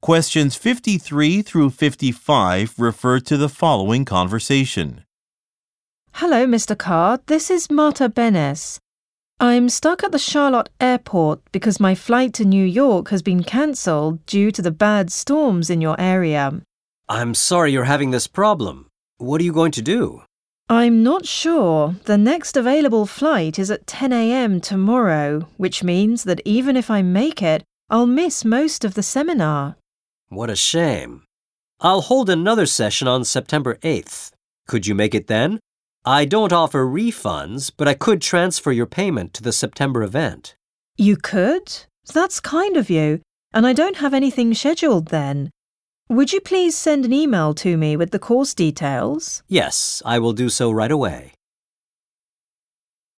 Questions 53 through 55 refer to the following conversation. Hello, Mr. Carr. This is Marta Benes. I'm stuck at the Charlotte airport because my flight to New York has been cancelled due to the bad storms in your area. I'm sorry you're having this problem. What are you going to do? I'm not sure. The next available flight is at 10 a.m. tomorrow, which means that even if I make it, I'll miss most of the seminar. What a shame. I'll hold another session on September 8th. Could you make it then? I don't offer refunds, but I could transfer your payment to the September event. You could? That's kind of you. And I don't have anything scheduled then. Would you please send an email to me with the course details? Yes, I will do so right away.